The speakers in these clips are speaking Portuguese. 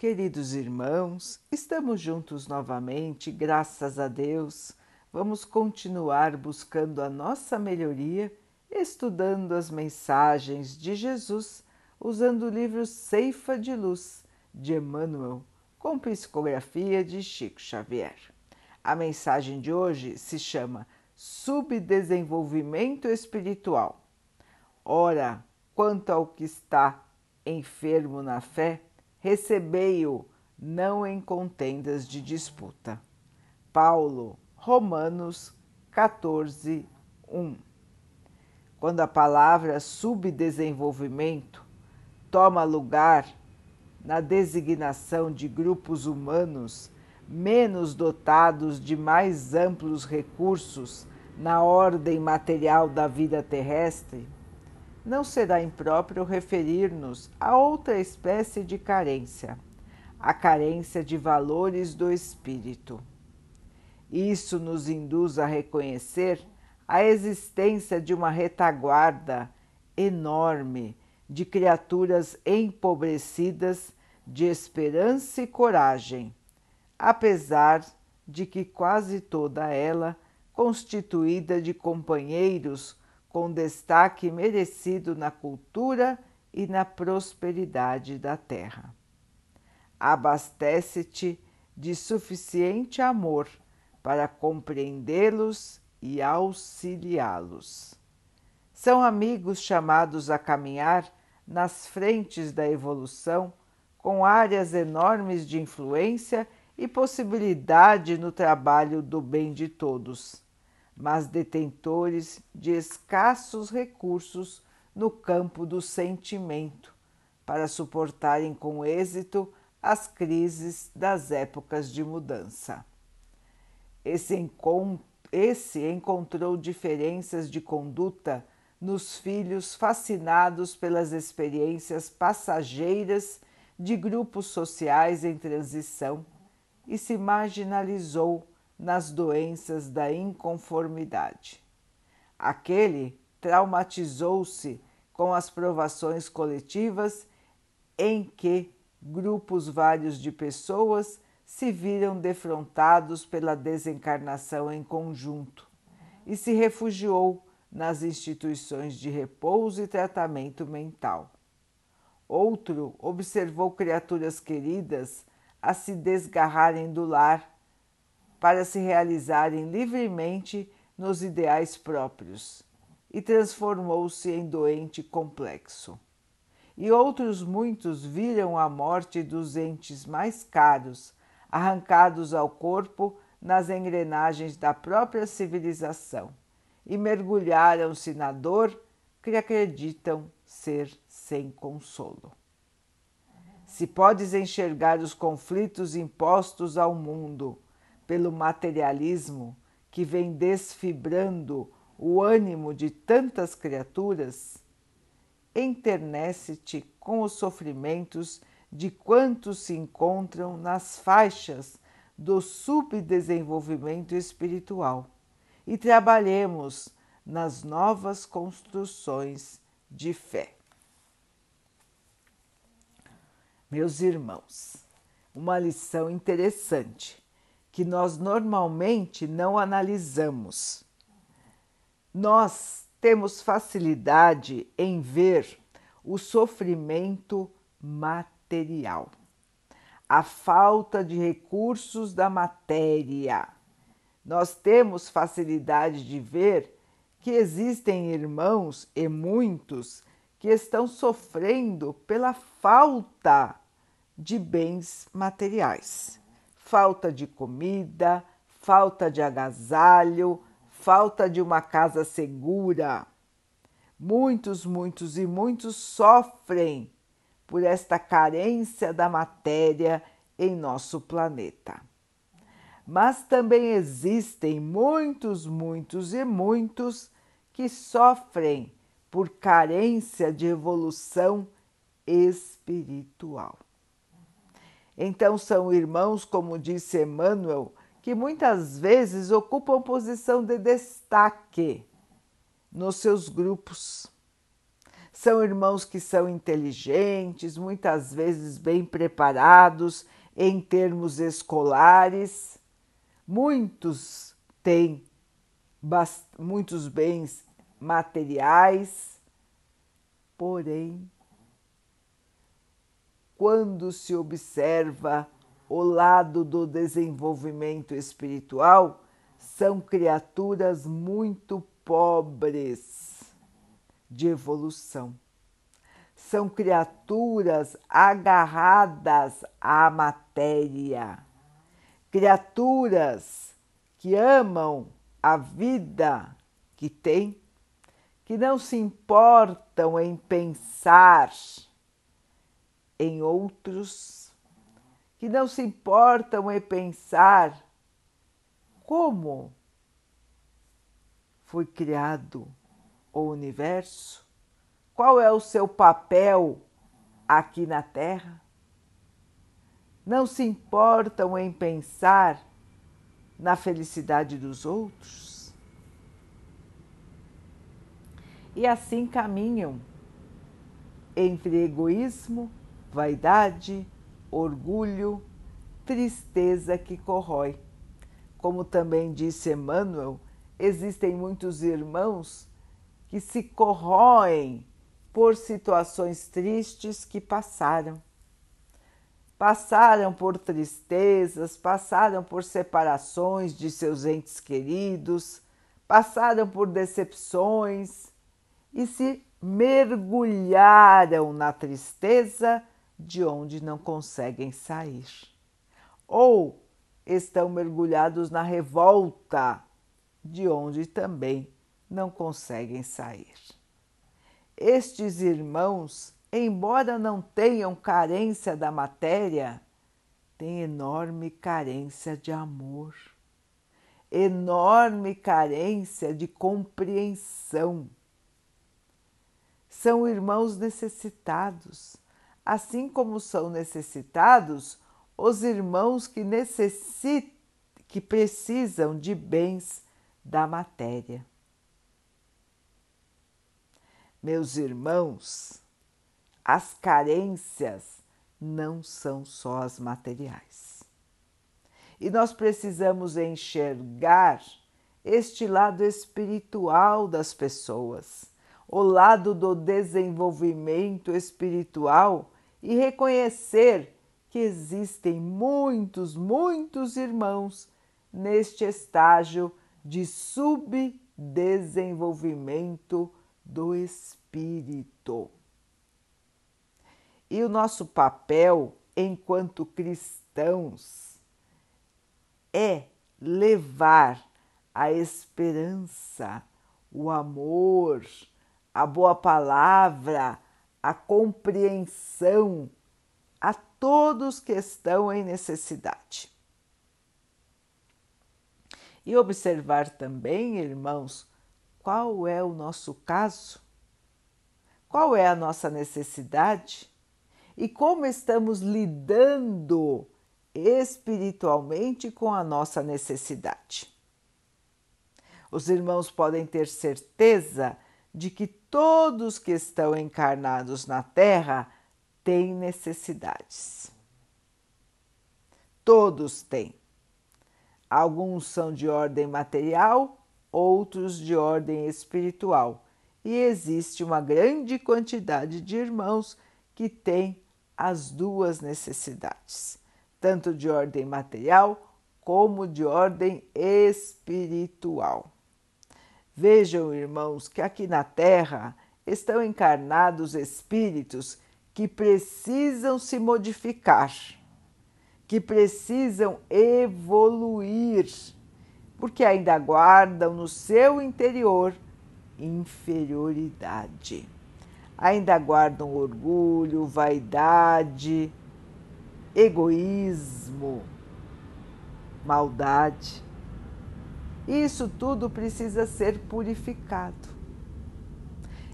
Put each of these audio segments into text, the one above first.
Queridos irmãos, estamos juntos novamente, graças a Deus. Vamos continuar buscando a nossa melhoria, estudando as mensagens de Jesus, usando o livro Ceifa de Luz de Emmanuel, com psicografia de Chico Xavier. A mensagem de hoje se chama Subdesenvolvimento Espiritual. Ora, quanto ao que está enfermo na fé, recebei-o não em contendas de disputa. Paulo, Romanos 14, 1. Quando a palavra subdesenvolvimento toma lugar na designação de grupos humanos menos dotados de mais amplos recursos na ordem material da vida terrestre, não será impróprio referir-nos a outra espécie de carência, a carência de valores do espírito. Isso nos induz a reconhecer a existência de uma retaguarda enorme de criaturas empobrecidas de esperança e coragem, apesar de que quase toda ela constituída de companheiros com destaque merecido na cultura e na prosperidade da terra. Abastece-te de suficiente amor para compreendê-los e auxiliá-los. São amigos chamados a caminhar nas frentes da evolução com áreas enormes de influência e possibilidade no trabalho do bem de todos mas detentores de escassos recursos no campo do sentimento, para suportarem com êxito as crises das épocas de mudança. Esse, encont esse encontrou diferenças de conduta nos filhos fascinados pelas experiências passageiras de grupos sociais em transição e se marginalizou nas doenças da inconformidade. Aquele traumatizou-se com as provações coletivas em que grupos vários de pessoas se viram defrontados pela desencarnação em conjunto e se refugiou nas instituições de repouso e tratamento mental. Outro observou criaturas queridas a se desgarrarem do lar para se realizarem livremente nos ideais próprios e transformou-se em doente complexo. E outros muitos viram a morte dos entes mais caros, arrancados ao corpo nas engrenagens da própria civilização, e mergulharam-se na dor que acreditam ser sem consolo. Se podes enxergar os conflitos impostos ao mundo, pelo materialismo que vem desfibrando o ânimo de tantas criaturas, enternece-te com os sofrimentos de quantos se encontram nas faixas do subdesenvolvimento espiritual e trabalhemos nas novas construções de fé. Meus irmãos, uma lição interessante que nós normalmente não analisamos. Nós temos facilidade em ver o sofrimento material, a falta de recursos da matéria. Nós temos facilidade de ver que existem irmãos e muitos que estão sofrendo pela falta de bens materiais falta de comida, falta de agasalho, falta de uma casa segura. Muitos, muitos e muitos sofrem por esta carência da matéria em nosso planeta. Mas também existem muitos, muitos e muitos que sofrem por carência de evolução espiritual. Então, são irmãos, como disse Emmanuel, que muitas vezes ocupam posição de destaque nos seus grupos. São irmãos que são inteligentes, muitas vezes bem preparados em termos escolares. Muitos têm muitos bens materiais, porém, quando se observa o lado do desenvolvimento espiritual, são criaturas muito pobres de evolução. São criaturas agarradas à matéria, criaturas que amam a vida que têm, que não se importam em pensar em outros que não se importam em pensar como foi criado o universo, qual é o seu papel aqui na Terra, não se importam em pensar na felicidade dos outros. E assim caminham entre egoísmo, vaidade, orgulho, tristeza que corrói. Como também disse Emmanuel, existem muitos irmãos que se corroem por situações tristes que passaram. Passaram por tristezas, passaram por separações de seus entes queridos, passaram por decepções e se mergulharam na tristeza de onde não conseguem sair. Ou estão mergulhados na revolta, de onde também não conseguem sair. Estes irmãos, embora não tenham carência da matéria, têm enorme carência de amor, enorme carência de compreensão. São irmãos necessitados assim como são necessitados os irmãos que necessitam, que precisam de bens da matéria. Meus irmãos, as carências não são só as materiais. E nós precisamos enxergar este lado espiritual das pessoas, o lado do desenvolvimento espiritual e reconhecer que existem muitos, muitos irmãos neste estágio de subdesenvolvimento do espírito. E o nosso papel enquanto cristãos é levar a esperança, o amor, a boa palavra, a compreensão a todos que estão em necessidade. E observar também, irmãos, qual é o nosso caso, qual é a nossa necessidade e como estamos lidando espiritualmente com a nossa necessidade. Os irmãos podem ter certeza de que todos que estão encarnados na Terra têm necessidades. Todos têm. Alguns são de ordem material, outros de ordem espiritual. E existe uma grande quantidade de irmãos que têm as duas necessidades, tanto de ordem material como de ordem espiritual. Vejam, irmãos, que aqui na Terra estão encarnados espíritos que precisam se modificar, que precisam evoluir, porque ainda guardam no seu interior inferioridade. Ainda guardam orgulho, vaidade, egoísmo, maldade. Isso tudo precisa ser purificado.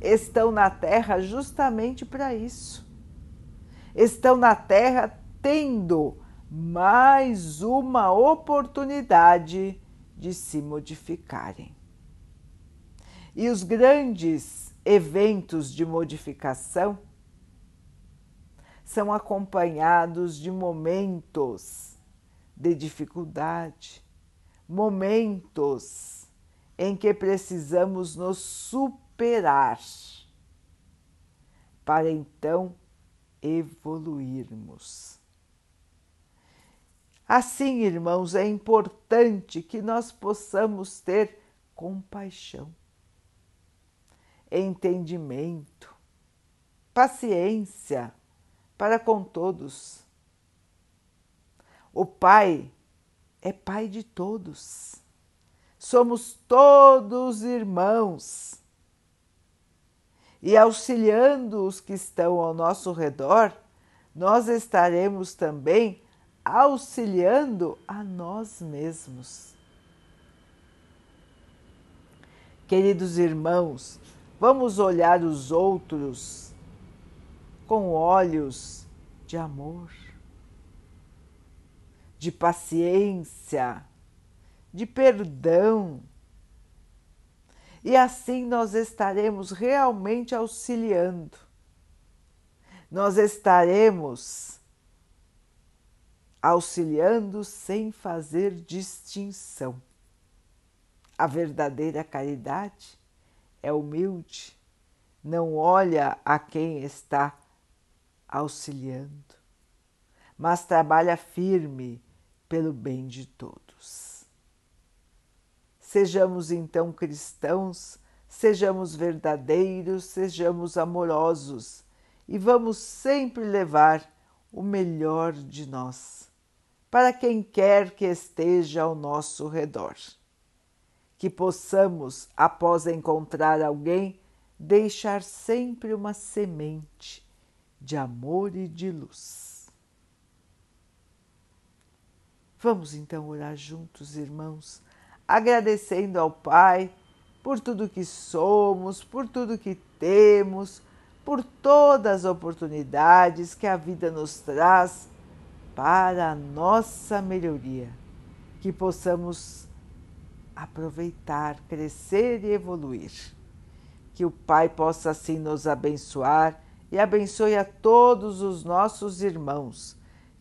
Estão na Terra justamente para isso. Estão na Terra tendo mais uma oportunidade de se modificarem. E os grandes eventos de modificação são acompanhados de momentos de dificuldade, momentos em que precisamos nos superar para então evoluirmos. Assim, irmãos, é importante que nós possamos ter compaixão, entendimento, paciência para com todos. O Pai é Pai de todos. Somos todos irmãos. E auxiliando os que estão ao nosso redor, nós estaremos também auxiliando a nós mesmos. Queridos irmãos, vamos olhar os outros com olhos de amor, de paciência, de perdão. E assim nós estaremos realmente auxiliando. Nós estaremos auxiliando sem fazer distinção. A verdadeira caridade é humilde, não olha a quem está auxiliando, mas trabalha firme pelo bem de todos. Sejamos então cristãos, sejamos verdadeiros, sejamos amorosos e vamos sempre levar o melhor de nós para quem quer que esteja ao nosso redor que possamos, após encontrar alguém, deixar sempre uma semente de amor e de luz. Vamos então orar juntos, irmãos, agradecendo ao Pai por tudo que somos, por tudo que temos, por todas as oportunidades que a vida nos traz para a nossa melhoria, que possamos aproveitar, crescer e evoluir. Que o Pai possa assim nos abençoar e abençoe a todos os nossos irmãos.